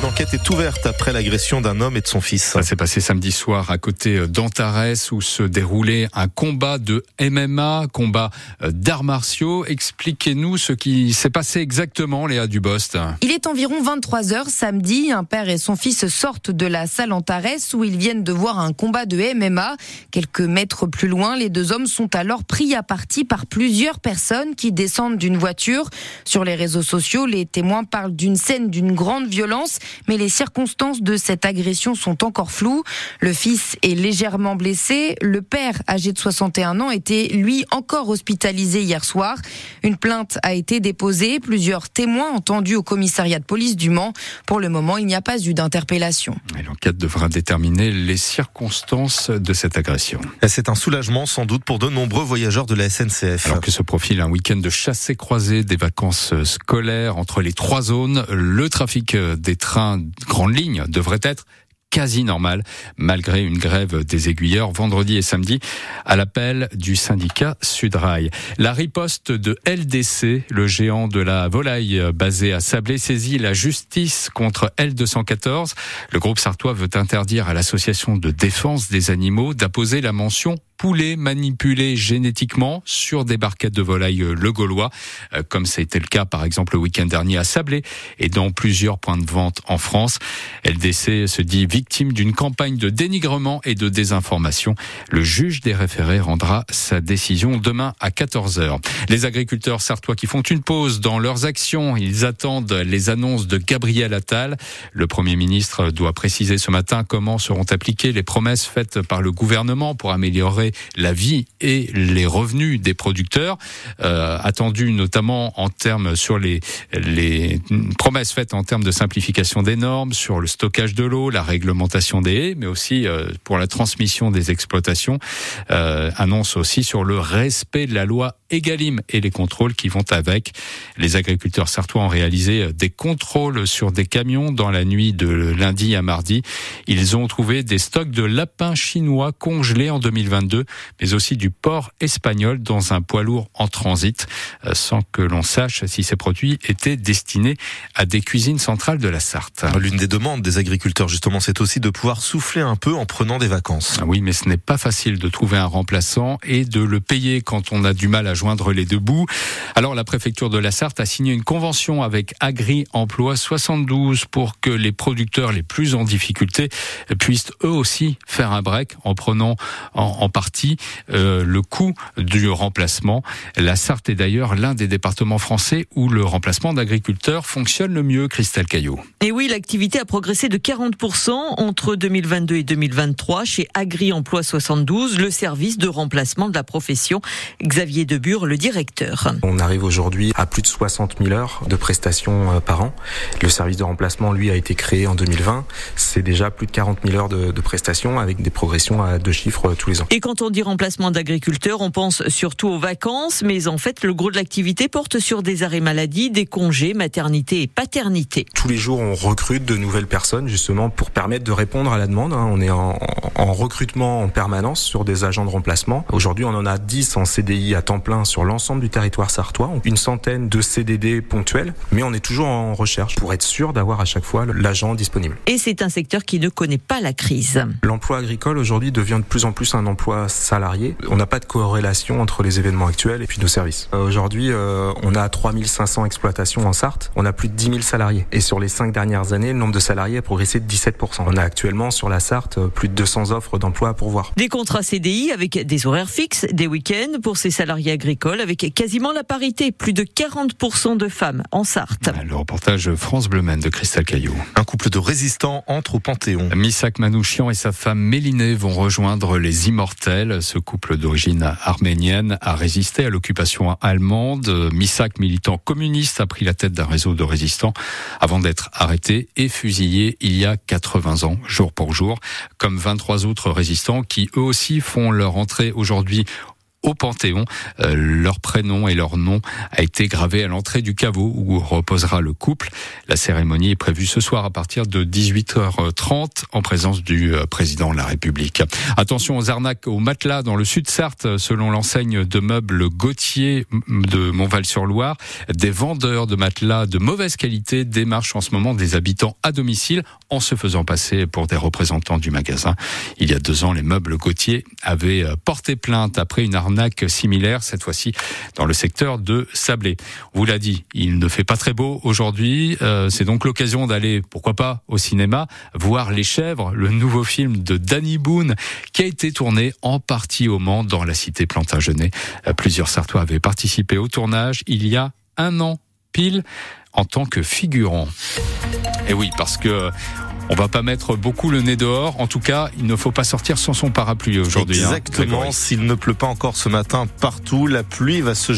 Une enquête est ouverte après l'agression d'un homme et de son fils. Ça s'est passé samedi soir à côté d'Antares où se déroulait un combat de MMA, combat d'arts martiaux. Expliquez-nous ce qui s'est passé exactement, Léa Dubost. Il est environ 23 heures samedi. Un père et son fils sortent de la salle Antares où ils viennent de voir un combat de MMA. Quelques mètres plus loin, les deux hommes sont alors pris à partie par plusieurs personnes qui descendent d'une voiture. Sur les réseaux sociaux, les témoins parlent d'une scène d'une grande violence, mais les circonstances de cette agression sont encore floues. Le fils est légèrement blessé. Le père, âgé de 61 ans, était lui encore hospitalisé hier soir. Une plainte a été déposée. Plusieurs témoins entendus au commissariat de police du Mans. Pour le moment, il n'y a pas eu d'interpellation. L'enquête devra déterminer les circonstances de cette agression. C'est un soulagement sans doute pour de nombreux voyageurs de la SNCF. Alors que se profile un week-end de chassé croisé des vacances scolaires entre les trois zones, le trafic des trains grande ligne devrait être quasi normal, malgré une grève des aiguilleurs vendredi et samedi à l'appel du syndicat Sudrail. La riposte de LDC, le géant de la volaille basé à Sablé, saisit la justice contre L214. Le groupe sartois veut interdire à l'association de défense des animaux d'apposer la mention poulet manipulé génétiquement sur des barquettes de volaille euh, le Gaulois, euh, comme été le cas par exemple le week-end dernier à Sablé et dans plusieurs points de vente en France. LDC se dit victime d'une campagne de dénigrement et de désinformation. Le juge des référés rendra sa décision demain à 14h. Les agriculteurs sartois qui font une pause dans leurs actions, ils attendent les annonces de Gabriel Attal. Le Premier ministre doit préciser ce matin comment seront appliquées les promesses faites par le gouvernement pour améliorer la vie et les revenus des producteurs, euh, attendus notamment en termes sur les, les promesses faites en termes de simplification des normes, sur le stockage de l'eau, la réglementation des haies, mais aussi euh, pour la transmission des exploitations, euh, annonce aussi sur le respect de la loi Egalim et les contrôles qui vont avec. Les agriculteurs sartois ont réalisé des contrôles sur des camions dans la nuit de lundi à mardi. Ils ont trouvé des stocks de lapins chinois congelés en 2022 mais aussi du porc espagnol dans un poids lourd en transit, euh, sans que l'on sache si ces produits étaient destinés à des cuisines centrales de la Sarthe. L'une des demandes des agriculteurs, justement, c'est aussi de pouvoir souffler un peu en prenant des vacances. Ah oui, mais ce n'est pas facile de trouver un remplaçant et de le payer quand on a du mal à joindre les deux bouts. Alors, la préfecture de la Sarthe a signé une convention avec Agri Emploi 72 pour que les producteurs les plus en difficulté puissent eux aussi faire un break en prenant en, en partie euh, le coût du remplacement. La Sarthe est d'ailleurs l'un des départements français où le remplacement d'agriculteurs fonctionne le mieux, Christelle Caillot. Et oui, l'activité a progressé de 40% entre 2022 et 2023 chez Agri Emploi 72, le service de remplacement de la profession. Xavier Debure, le directeur. On arrive aujourd'hui à plus de 60 000 heures de prestations euh, par an. Le service de remplacement, lui, a été créé en 2020. C'est déjà plus de 40 000 heures de, de prestations avec des progressions à deux chiffres euh, tous les ans. Et quand on dit remplacement d'agriculteurs, on pense surtout aux vacances, mais en fait, le gros de l'activité porte sur des arrêts maladie, des congés, maternité et paternité. Tous les jours, on recrute de nouvelles personnes justement pour permettre de répondre à la demande. Hein. On est en, en recrutement en permanence sur des agents de remplacement. Aujourd'hui, on en a 10 en CDI à temps plein sur l'ensemble du territoire sartois, une centaine de CDD ponctuels, mais on est toujours en recherche pour être sûr d'avoir à chaque fois l'agent disponible. Et c'est un secteur qui ne connaît pas la crise. L'emploi agricole aujourd'hui devient de plus en plus un emploi salariés. On n'a pas de corrélation entre les événements actuels et puis nos services. Euh, aujourd'hui, euh, on a 3500 exploitations en Sarthe. On a plus de 10 000 salariés. Et sur les cinq dernières années, le nombre de salariés a progressé de 17%. On a actuellement sur la Sarthe euh, plus de 200 offres d'emploi à pourvoir. Des contrats CDI avec des horaires fixes, des week-ends pour ces salariés agricoles avec quasiment la parité. Plus de 40% de femmes en Sarthe. Le reportage France Bleu de Christelle Caillot. Un couple de résistants entre au Panthéon. Misak Manouchian et sa femme Mélinée vont rejoindre les Immortels ce couple d'origine arménienne a résisté à l'occupation allemande. Misak, militant communiste, a pris la tête d'un réseau de résistants avant d'être arrêté et fusillé il y a 80 ans, jour pour jour, comme 23 autres résistants qui eux aussi font leur entrée aujourd'hui au Panthéon. Euh, leur prénom et leur nom a été gravé à l'entrée du caveau où reposera le couple. La cérémonie est prévue ce soir à partir de 18h30 en présence du euh, président de la République. Attention aux arnaques aux matelas dans le sud Sarthe, selon l'enseigne de meubles Gauthier de Montval-sur-Loire. Des vendeurs de matelas de mauvaise qualité démarchent en ce moment des habitants à domicile en se faisant passer pour des représentants du magasin. Il y a deux ans, les meubles Gauthier avaient euh, porté plainte après une arnaque similaire, cette fois-ci dans le secteur de Sablé. On vous l'a dit, il ne fait pas très beau aujourd'hui. Euh, c'est donc l'occasion d'aller, pourquoi pas, au cinéma, voir Les Chèvres, le nouveau film de Danny Boone, qui a été tourné en partie au Mans, dans la cité Plantagenet. Euh, plusieurs Sartois avaient participé au tournage il y a un an pile en tant que figurant. Et oui, parce que on va pas mettre beaucoup le nez dehors. En tout cas, il ne faut pas sortir sans son parapluie aujourd'hui. Hein, Exactement. S'il ne pleut pas encore ce matin partout, la pluie va se